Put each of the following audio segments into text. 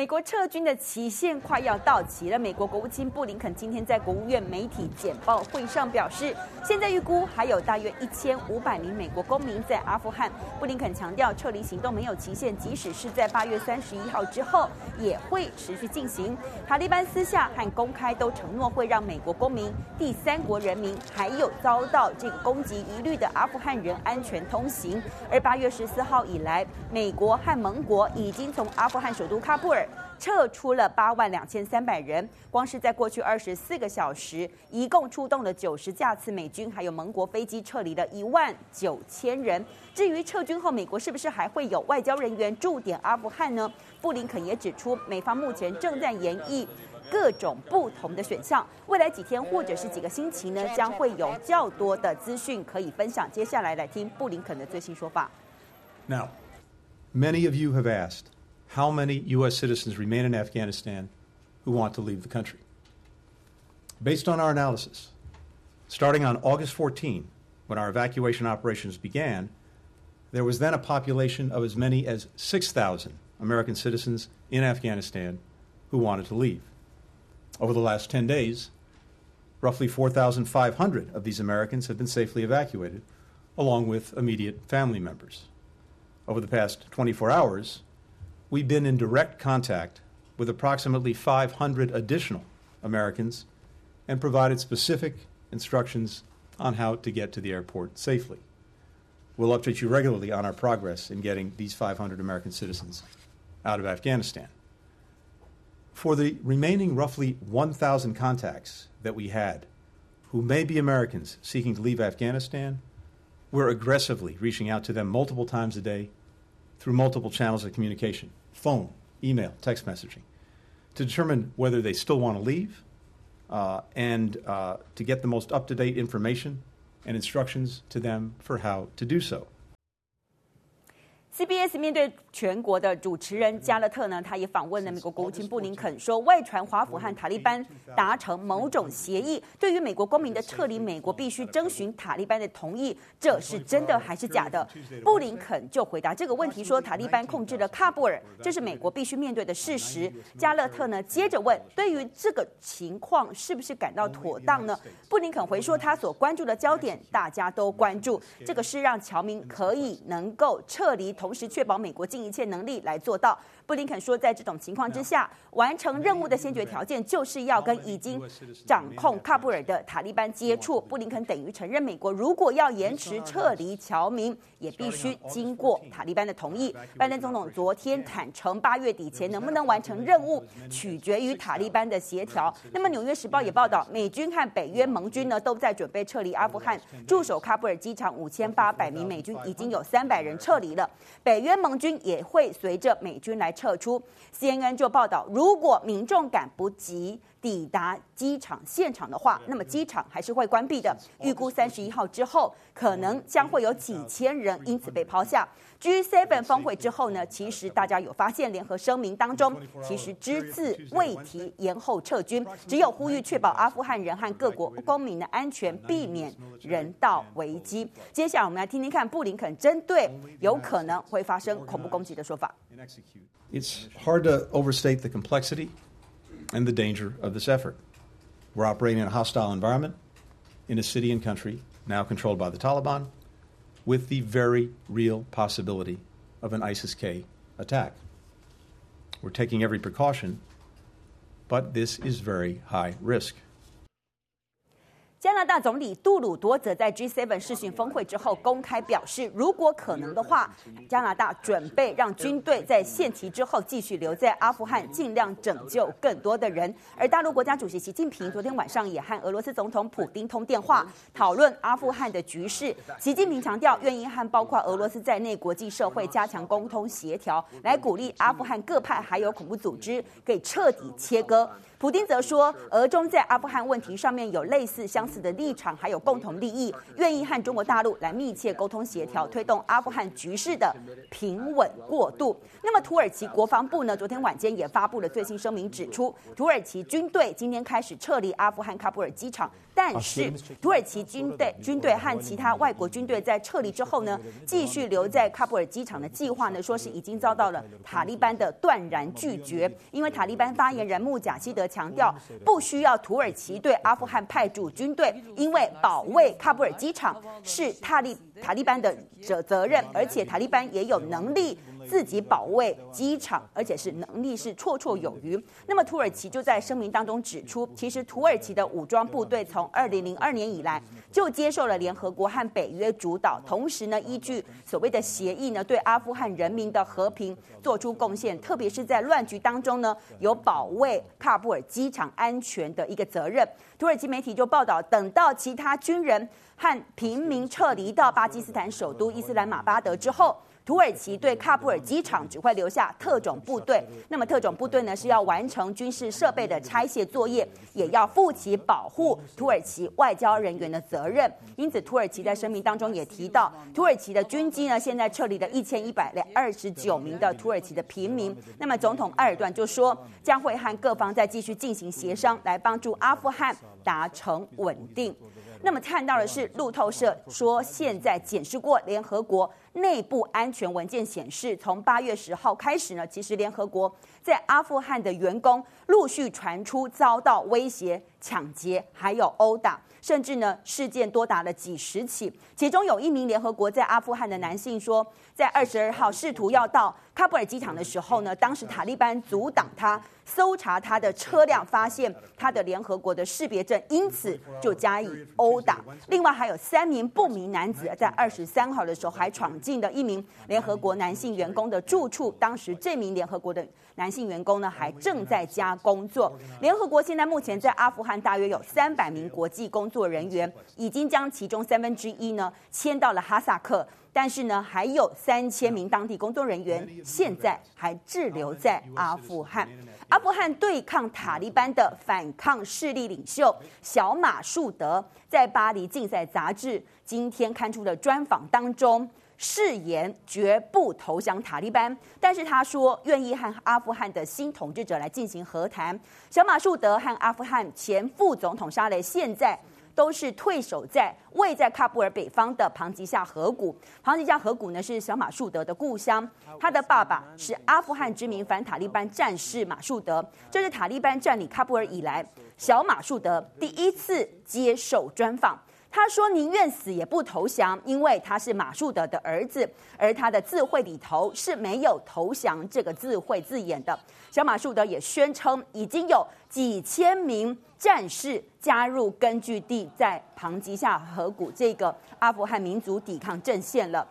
美国撤军的期限快要到期了。美国国务卿布林肯今天在国务院媒体简报会上表示，现在预估还有大约一千五百名美国公民在阿富汗。布林肯强调，撤离行动没有期限，即使是在八月三十一号之后也会持续进行。塔利班私下和公开都承诺会让美国公民、第三国人民还有遭到这个攻击疑虑的阿富汗人安全通行。而八月十四号以来，美国和盟国已经从阿富汗首都喀布尔。撤出了八万两千三百人，光是在过去二十四个小时，一共出动了九十架次美军还有盟国飞机，撤离了一万九千人。至于撤军后，美国是不是还会有外交人员驻点阿富汗呢？布林肯也指出，美方目前正在研议各种不同的选项，未来几天或者是几个星期呢，将会有较多的资讯可以分享。接下来来听布林肯的最新说法。Now, many of you have asked. How many U.S. citizens remain in Afghanistan who want to leave the country. Based on our analysis, starting on August 14, when our evacuation operations began, there was then a population of as many as 6,000 American citizens in Afghanistan who wanted to leave. Over the last 10 days, roughly 4,500 of these Americans have been safely evacuated, along with immediate family members. Over the past 24 hours, we've been in direct contact with approximately 500 additional Americans and provided specific instructions on how to get to the airport safely. We'll update you regularly on our progress in getting these 500 American citizens out of Afghanistan. For the remaining roughly 1,000 contacts that we had who may be Americans seeking to leave Afghanistan, we're aggressively reaching out to them multiple times a day through multiple channels of communication phone, email, text messaging to determine whether they still want to leave uh, and uh, to get the most up to date information and instructions to them for how to do so. CBS 面对全国的主持人加勒特呢，他也访问了美国国务卿布林肯，说外传华府和塔利班达成某种协议，对于美国公民的撤离，美国必须征询塔利班的同意，这是真的还是假的？布林肯就回答这个问题说，塔利班控制了喀布尔，这是美国必须面对的事实。加勒特呢接着问，对于这个情况是不是感到妥当呢？布林肯回说，他所关注的焦点大家都关注，这个是让侨民可以能够撤离同。时确保美国一切能力来做到。布林肯说，在这种情况之下，完成任务的先决条件就是要跟已经掌控喀布尔的塔利班接触。布林肯等于承认，美国如果要延迟撤离侨民，也必须经过塔利班的同意。拜登总统昨天坦承，八月底前能不能完成任务，取决于塔利班的协调。那么，《纽约时报》也报道，美军和北约盟军呢都在准备撤离阿富汗，驻守喀布尔机场五千八百名美军已经有三百人撤离了。北约盟军也会随着美军来撤出。CNN 就报道，如果民众赶不及抵达机场现场的话，那么机场还是会关闭的。预估三十一号之后，可能将会有几千人因此被抛下。G7 峰会之后呢，其实大家有发现，联合声明当中其实只字未提延后撤军，只有呼吁确保阿富汗人和各国公民的安全，避免人道危机。接下来我们来听听看布林肯针对有可能会发生恐怖攻击的说法。It's hard to overstate the complexity and the danger of this effort. We're operating in a hostile environment in a city and country now controlled by the Taliban. with the very real possibility of an ISIS K attack. We're taking every precaution, but this is very high risk. 加拿大总理杜鲁多则在 G7 视讯峰会之后公开表示，如果可能的话，加拿大准备让军队在限期之后继续留在阿富汗，尽量拯救更多的人。而大陆国家主席习近平昨天晚上也和俄罗斯总统普丁通电话，讨论阿富汗的局势。习近平强调，愿意和包括俄罗斯在内国际社会加强沟通协调，来鼓励阿富汗各派还有恐怖组织可以彻底切割。普丁则说，俄中在阿富汗问题上面有类似相似的立场，还有共同利益，愿意和中国大陆来密切沟通协调，推动阿富汗局势的平稳过渡。那么，土耳其国防部呢，昨天晚间也发布了最新声明，指出土耳其军队今天开始撤离阿富汗喀布尔机场。但是土耳其军队军队和其他外国军队在撤离之后呢，继续留在喀布尔机场的计划呢，说是已经遭到了塔利班的断然拒绝。因为塔利班发言人穆贾希德强调，不需要土耳其对阿富汗派驻军队，对因为保卫喀布尔机场是塔利塔利班的责责任，而且塔利班也有能力。自己保卫机场，而且是能力是绰绰有余。那么土耳其就在声明当中指出，其实土耳其的武装部队从二零零二年以来就接受了联合国和北约主导，同时呢依据所谓的协议呢，对阿富汗人民的和平做出贡献，特别是在乱局当中呢，有保卫喀布尔机场安全的一个责任。土耳其媒体就报道，等到其他军人和平民撤离到巴基斯坦首都伊斯兰马巴德之后。土耳其对喀布尔机场只会留下特种部队，那么特种部队呢是要完成军事设备的拆卸作业，也要负起保护土耳其外交人员的责任。因此，土耳其在声明当中也提到，土耳其的军机呢现在撤离了一千一百二十九名的土耳其的平民。那么，总统埃尔段就说将会和各方再继续进行协商，来帮助阿富汗达成稳定。那么看到的是路透社说，现在检视过联合国内部安全文件显示，从八月十号开始呢，其实联合国在阿富汗的员工陆续传出遭到威胁、抢劫，还有殴打。甚至呢，事件多达了几十起。其中有一名联合国在阿富汗的男性说，在二十二号试图要到喀布尔机场的时候呢，当时塔利班阻挡他，搜查他的车辆，发现他的联合国的识别证，因此就加以殴打。另外还有三名不明男子在二十三号的时候还闯进的一名联合国男性员工的住处，当时这名联合国的男性员工呢还正在家工作。联合国现在目前在阿富汗大约有三百名国际工作人员，已经将其中三分之一呢迁到了哈萨克。但是呢，还有三千名当地工作人员现在还滞留在阿富汗。阿富汗对抗塔利班的反抗势力领袖小马树德，在巴黎竞赛杂志今天刊出的专访当中，誓言绝不投降塔利班。但是他说愿意和阿富汗的新统治者来进行和谈。小马树德和阿富汗前副总统沙雷现在。都是退守在位在喀布尔北方的庞吉夏河谷。庞吉夏河谷呢是小马树德的故乡，他的爸爸是阿富汗知名反塔利班战士马树德。这是塔利班占领喀布尔以来，小马树德第一次接受专访。他说宁愿死也不投降，因为他是马树德的儿子，而他的字会里头是没有投降这个字会字眼的。小马树德也宣称已经有几千名战士加入根据地在旁吉下河谷这个阿富汗民族抵抗阵线了。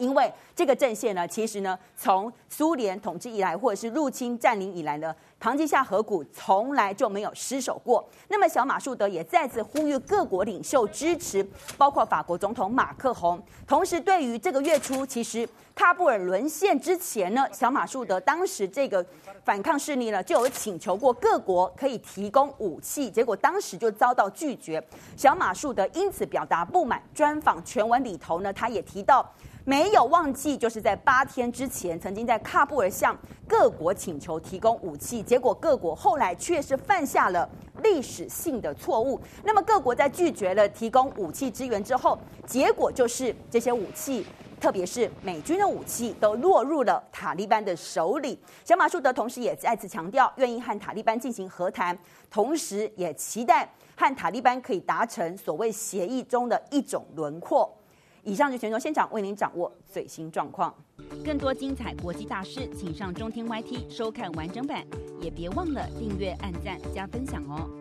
因为这个阵线呢，其实呢，从苏联统治以来，或者是入侵占领以来呢，庞吉夏河谷从来就没有失守过。那么，小马树德也再次呼吁各国领袖支持，包括法国总统马克宏。同时，对于这个月初，其实喀布尔沦陷之前呢，小马树德当时这个反抗势力呢，就有请求过各国可以提供武器，结果当时就遭到拒绝。小马树德因此表达不满。专访全文里头呢，他也提到。没有忘记，就是在八天之前，曾经在喀布尔向各国请求提供武器，结果各国后来却是犯下了历史性的错误。那么各国在拒绝了提供武器支援之后，结果就是这些武器，特别是美军的武器，都落入了塔利班的手里。小马树德同时也再次强调，愿意和塔利班进行和谈，同时也期待和塔利班可以达成所谓协议中的一种轮廓。以上是全球现场为您掌握最新状况。更多精彩国际大师，请上中天 YT 收看完整版，也别忘了订阅、按赞、加分享哦。